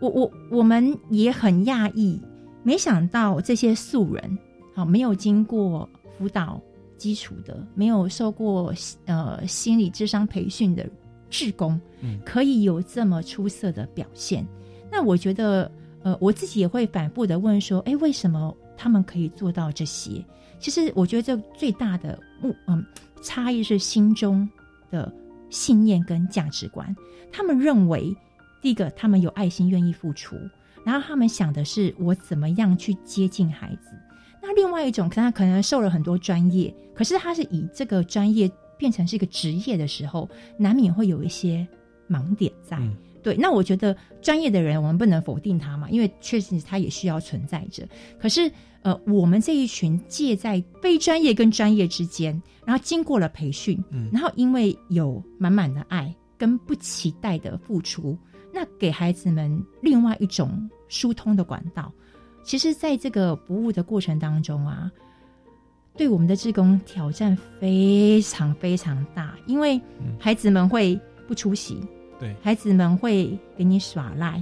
我我我们也很讶异，没想到这些素人，好没有经过辅导基础的，没有受过呃心理智商培训的志工，嗯可以有这么出色的表现。那我觉得，呃，我自己也会反复的问说，哎，为什么他们可以做到这些？其实我觉得这最大的目嗯差异是心中的信念跟价值观。他们认为，第一个他们有爱心，愿意付出，然后他们想的是我怎么样去接近孩子。那另外一种，可能他可能受了很多专业，可是他是以这个专业变成是一个职业的时候，难免会有一些盲点在。对，那我觉得专业的人，我们不能否定他嘛，因为确实他也需要存在着。可是，呃，我们这一群介在非专业跟专业之间，然后经过了培训，嗯然后因为有满满的爱跟不期待的付出，那给孩子们另外一种疏通的管道。其实，在这个服务的过程当中啊，对我们的志工挑战非常非常大，因为孩子们会不出席，对孩子们会给你耍赖，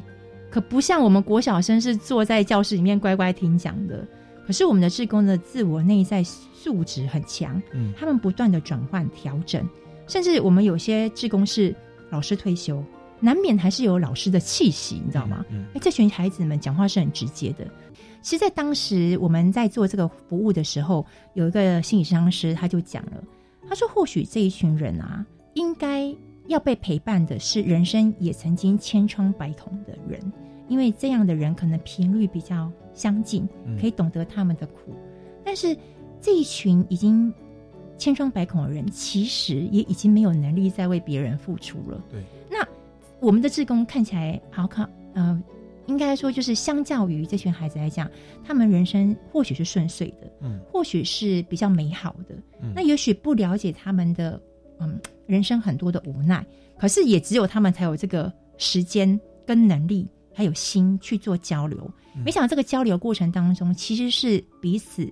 可不像我们国小生是坐在教室里面乖乖听讲的。可是我们的志工的自我内在素质很强，嗯他们不断的转换调整，甚至我们有些志工是老师退休，难免还是有老师的气息，你知道吗？嗯哎、这群孩子们讲话是很直接的。其实，在当时我们在做这个服务的时候，有一个心理咨商师他就讲了，他说：“或许这一群人啊，应该要被陪伴的是人生也曾经千疮百孔的人，因为这样的人可能频率比较相近嗯，可以懂得他们的苦。但是这一群已经千疮百孔的人，其实也已经没有能力再为别人付出了。对，那我们的志工看起来好看，呃，应该说就是相较于这群孩子来讲，他们人生或许是顺遂的，嗯，或许是比较美好的，嗯。那也许不了解他们的嗯人生很多的无奈，可是也只有他们才有这个时间跟能力，还有心去做交流。嗯没想到这个交流过程当中，其实是彼此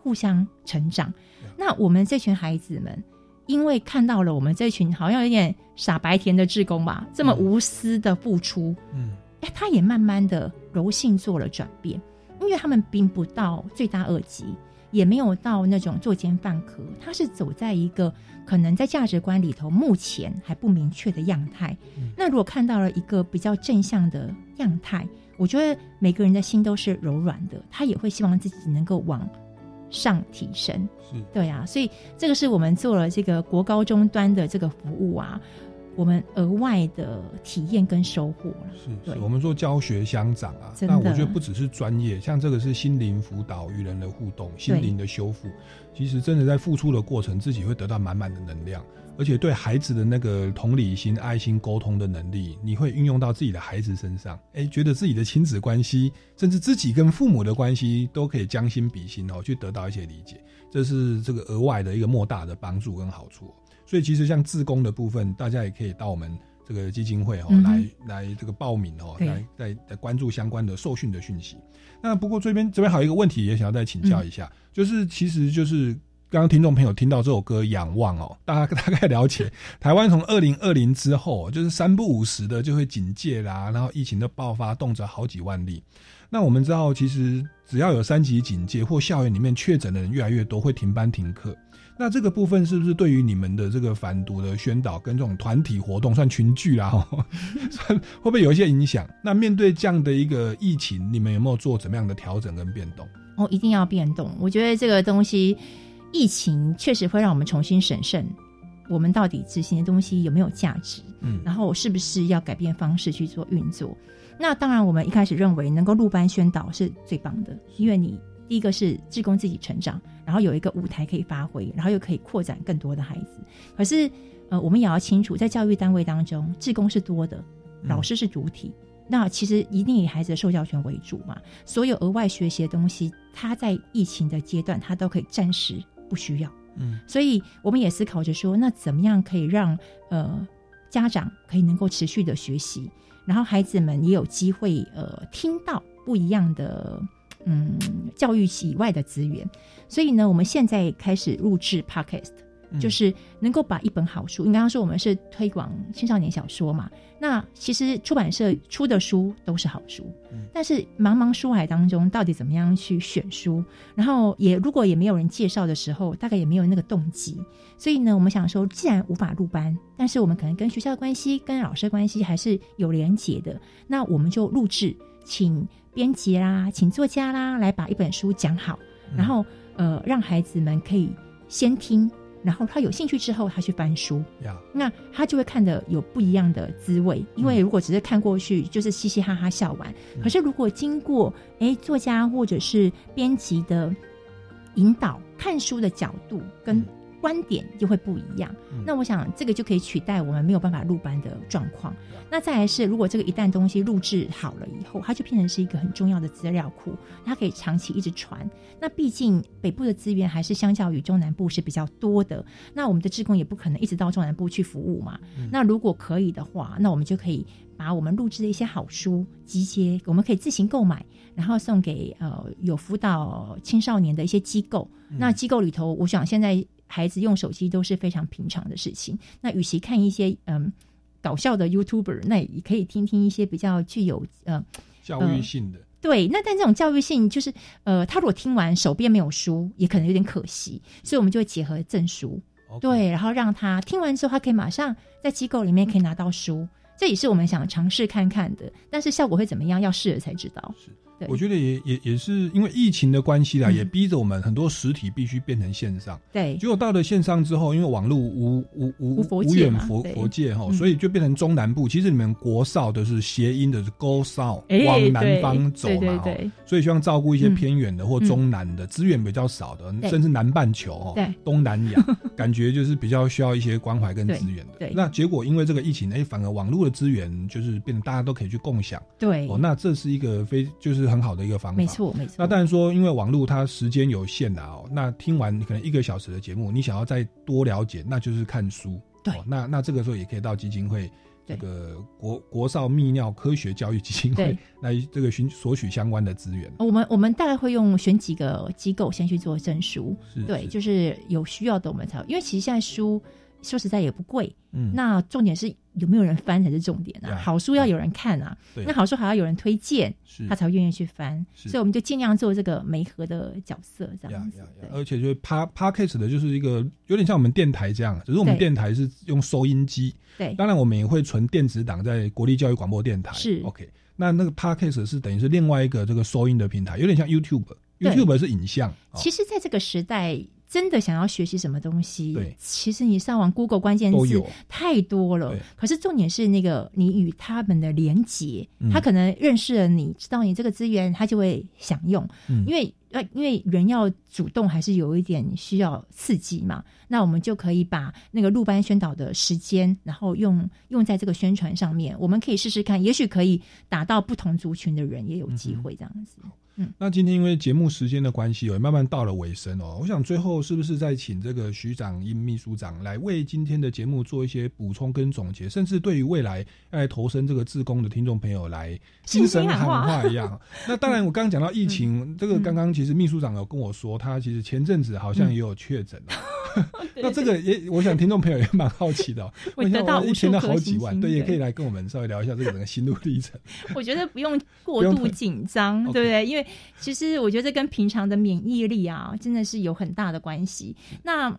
互相成长。那我们这群孩子们，因为看到了我们这群好像有点傻白甜的志工吧，这么无私的付出，嗯，哎，他也慢慢的柔性做了转变，因为他们并不到罪大恶极，也没有到那种作奸犯科，他是走在一个可能在价值观里头目前还不明确的样态。那如果看到了一个比较正向的样态，我觉得每个人的心都是柔软的，他也会希望自己能够往上提升。是对啊，所以这个是我们做了这个国高中端的这个服务啊，我们额外的体验跟收获了。是是，我们说教学相长啊，那我觉得不只是专业，像这个是心灵辅导与人的互动、心灵的修复，其实真的在付出的过程，自己会得到满满的能量，而且对孩子的那个同理心、爱心、沟通的能力，你会运用到自己的孩子身上，哎，觉得自己的亲子关系，甚至自己跟父母的关系，都可以将心比心哦，去得到一些理解，这是这个额外的一个莫大的帮助跟好处哦。所以其实像自工的部分，大家也可以到我们这个基金会哦、嗯来来这个报名哦，对来来来关注相关的受训的讯息。那不过这边这边还有一个问题也想要再请教一下，就是其实就是刚刚听众朋友听到这首歌《仰望》哦，大家大概了解 台湾从二零二零之后，就是三不五时的就会警戒啦，然后疫情的爆发，动辄好几万例。那我们知道，其实只要有三级警戒或校园里面确诊的人越来越多，会停班停课。那这个部分是不是对于你们的这个反毒的宣导跟这种团体活动，算群聚啦，会不会有一些影响？那面对这样的一个疫情，你们有没有做怎么样的调整跟变动？哦，一定要变动。我觉得这个东西，疫情确实会让我们重新审慎，我们到底执行的东西有没有价值，嗯然后是不是要改变方式去做运作。那当然，我们一开始认为能够入班宣导是最棒的，因为你第一个是志工自己成长，然后有一个舞台可以发挥，然后又可以扩展更多的孩子。可是，呃，我们也要清楚，在教育单位当中，志工是多的，老师是主体。那其实一定以孩子的受教权为主嘛，所有额外学习的东西，他在疫情的阶段，他都可以暂时不需要。嗯，所以我们也思考着说，那怎么样可以让呃家长可以能够持续的学习，然后孩子们也有机会呃听到不一样的嗯教育以外的资源。所以呢，我们现在开始录制 podcast。嗯就是能够把一本好书，你刚刚说我们是推广青少年小说嘛？那其实出版社出的书都是好书，但是茫茫书海当中，到底怎么样去选书？然后也如果也没有人介绍的时候，大概也没有那个动机。所以呢，我们想说，既然无法入班，但是我们可能跟学校的关系、跟老师的关系还是有连结的，那我们就录制，请编辑啦，请作家啦，来把一本书讲好，然后呃，让孩子们可以先听。然后他有兴趣之后，他去翻书，呀那他就会看的有不一样的滋味。因为如果只是看过去，就是嘻嘻哈哈笑完。可是如果经过哎作家或者是编辑的引导，看书的角度跟观点就会不一样。那我想这个就可以取代我们没有办法入班的状况。那再来是，如果这个一旦东西录制好了以后，它就变成是一个很重要的资料库，它可以长期一直传。那毕竟北部的资源还是相较于中南部是比较多的，那我们的职工也不可能一直到中南部去服务嘛。那如果可以的话，那我们就可以把我们录制的一些好书集结，我们可以自行购买，然后送给呃有辅导青少年的一些机构。那机构里头，我想现在孩子用手机都是非常平常的事情。那与其看一些嗯。搞笑的 YouTuber，那也可以听听一些比较具有呃教育性的。对，那但这种教育性就是呃，他如果听完手边没有书，也可能有点可惜，所以我们就会结合证书对，然后让他听完之后，他可以马上在机构里面可以拿到书，这也是我们想尝试看看的，但是效果会怎么样，要试了才知道。对。我觉得也也也是因为疫情的关系啦，嗯。也逼着我们很多实体必须变成线上。对，结果到了线上之后，因为网络无无无无远佛佛界哈，嗯。所以就变成中南部。其实你们国少的是谐音的是 go south，哎往南方走嘛，对哦所以希望照顾一些嗯偏远的或中南的资源比较少的，对。甚至南半球哦，东南亚 感觉就是比较需要一些关怀跟资源的。对。那结果因为这个疫情，哎，反而网络的资源就是变得大家都可以去共享。对。哦，那这是一个非就是很好的一个方法。没错没错那当然说，因为网络它时间有限的哦，那听完可能一个小时的节目，你想要再多了解，那就是看书。对哦，那那这个时候也可以到基金会。这个国国少泌尿科学教育基金会对来这个寻索取相关的资源。我们我们大概会用选几个机构先去做证书是，对，就是有需要的我们才，因为其实现在书说实在也不贵，嗯那重点是有没有人翻才是重点啊。呀好书要有人看啊，对那好书还要有人推荐是，他才会愿意去翻，所以我们就尽量做这个媒合的角色这样子。而且就是 pa podcast 的，就是一个有点像我们电台这样，只是我们对电台是用收音机。对当然我们也会存电子档在国立教育广播电台。是 OK，那那个 podcast 是等于是另外一个这个收音的平台，有点像 YouTube。对 YouTube 是影像，哦其实，在这个时代，真的想要学习什么东西，对其实你上网 Google 关键字太多了对。可是重点是那个你与他们的连接，嗯他可能认识了你，知道你这个资源，他就会想用。嗯因为呃，因为人要主动，还是有一点需要刺激嘛。那我们就可以把那个录班宣导的时间，然后用用在这个宣传上面。我们可以试试看，也许可以打到不同族群的人，也有机会这样子。那今天因为节目时间的关系，也慢慢到了尾声哦。我想最后是不是再请这个徐长英秘书长来为今天的节目做一些补充跟总结，甚至对于未来要来投身这个自工的听众朋友来精神喊话一样。那当然，我刚刚讲到疫情，这个刚刚其实秘书长有跟我说，他其实前阵子好像也有确诊哦。那这个也，我想听众朋友也蛮好奇的、哦。我得到一天的好几万，对，也可以来跟我们稍微聊一下这个整个心路历程。我觉得不用过度紧张，对不对？因为其实我觉得这跟平常的免疫力啊，真的是有很大的关系。那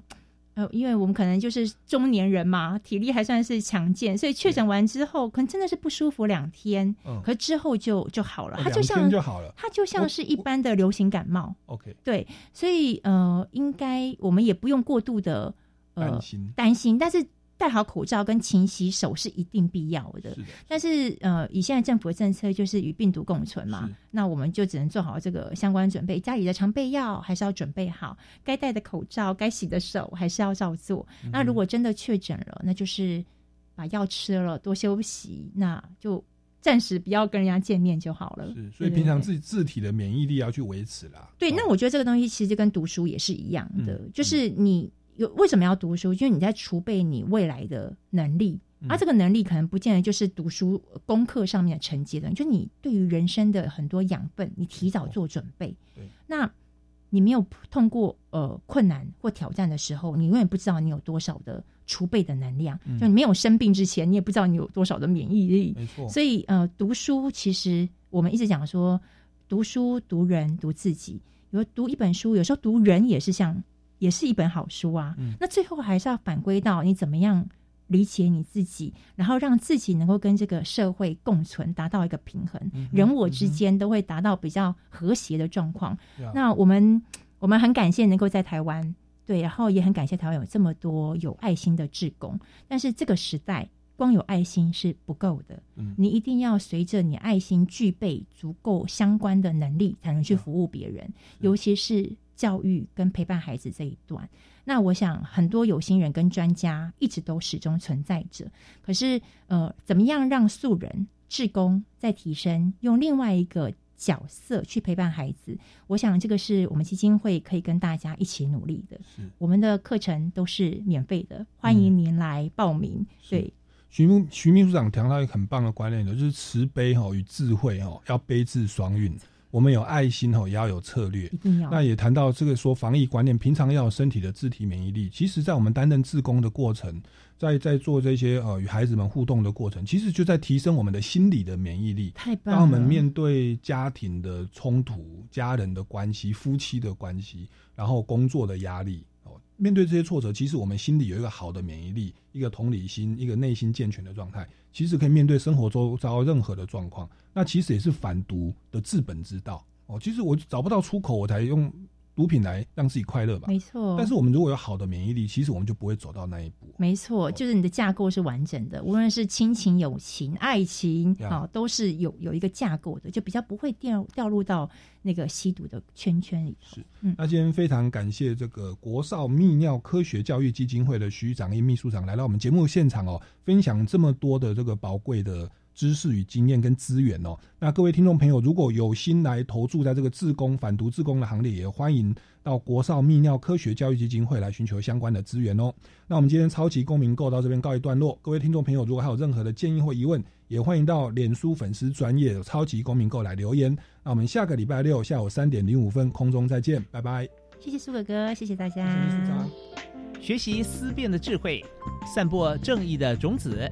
呃，因为我们可能就是中年人嘛，体力还算是强健，所以确诊完之后，可能真的是不舒服两天，嗯可之后就就好了。它就像就好了它就像是一般的流行感冒。OK，对，所以呃，应该我们也不用过度的呃担心担心，但是戴好口罩跟勤洗手是一定必要的。是的但是呃，以现在政府的政策就是与病毒共存嘛，那我们就只能做好这个相关准备，家里的常备药还是要准备好，该戴的口罩、该洗的手还是要照做。嗯那如果真的确诊了，那就是把药吃了，多休息，那就暂时不要跟人家见面就好了。是，所以平常自己自体的免疫力要去维持啦。对，那我觉得这个东西其实就跟读书也是一样的，嗯就是你有为什么要读书？就是你在储备你未来的能力。嗯而、这个能力可能不见得就是读书呃功课上面的成绩的，就你对于人生的很多养分，你提早做准备。对，那你没有通过呃困难或挑战的时候，你永远不知道你有多少的储备的能量。嗯就你没有生病之前，你也不知道你有多少的免疫力。没错所以呃，读书其实我们一直讲说，读书、读人、读自己。有读一本书，有时候读人也是像，也是一本好书啊。嗯那最后还是要反归到你怎么样理解你自己，然后让自己能够跟这个社会共存，达到一个平衡，嗯人我之间都会达到比较和谐的状况。呀那我们我们很感谢能够在台湾，对，然后也很感谢台湾有这么多有爱心的志工，但是这个时代。光有爱心是不够的，嗯你一定要随着你爱心具备足够相关的能力，才能去服务别人，尤其是教育跟陪伴孩子这一段。那我想很多有心人跟专家一直都始终存在着，可是呃，怎么样让素人、志工再提升，用另外一个角色去陪伴孩子？我想这个是我们基金会可以跟大家一起努力的。我们的课程都是免费的，欢迎您来报名。对，徐秘徐秘书长谈到一个很棒的观念的，就是慈悲哈与智慧哈要悲智双运。我们有爱心吼，也要有策略。一定要。那也谈到这个说防疫观念，平常要有身体的自体免疫力。其实，在我们担任志工的过程，在在做这些呃与孩子们互动的过程，其实就在提升我们的心理的免疫力。太棒了！当我们面对家庭的冲突、家人的关系、夫妻的关系，然后工作的压力哦，面对这些挫折，其实我们心里有一个好的免疫力，一个同理心，一个内心健全的状态，其实可以面对生活周遭任何的状况。那其实也是反毒的治本之道哦。其实我找不到出口，我才用毒品来让自己快乐吧。没错。但是我们如果有好的免疫力，其实我们就不会走到那一步。没错，就是你的架构是完整的，无论是亲情、友情、爱情啊，都是有有一个架构的，就比较不会掉掉入到那个吸毒的圈圈里。是，嗯。那今天非常感谢这个国少泌尿科学教育基金会的徐长英秘书长来到我们节目现场哦，分享这么多的这个宝贵的。知识与经验跟资源哦，那各位听众朋友，如果有心来投注在这个自工反毒自工的行列，也欢迎到国少泌尿科学教育基金会来寻求相关的资源哦。那我们今天超级公民购到这边告一段落，各位听众朋友，如果还有任何的建议或疑问，也欢迎到脸书粉丝专业超级公民购来留言。那我们下个礼拜六下午三点零五分空中再见，拜拜。谢谢苏哥哥，谢谢大家。学习思辨的智慧，散播正义的种子。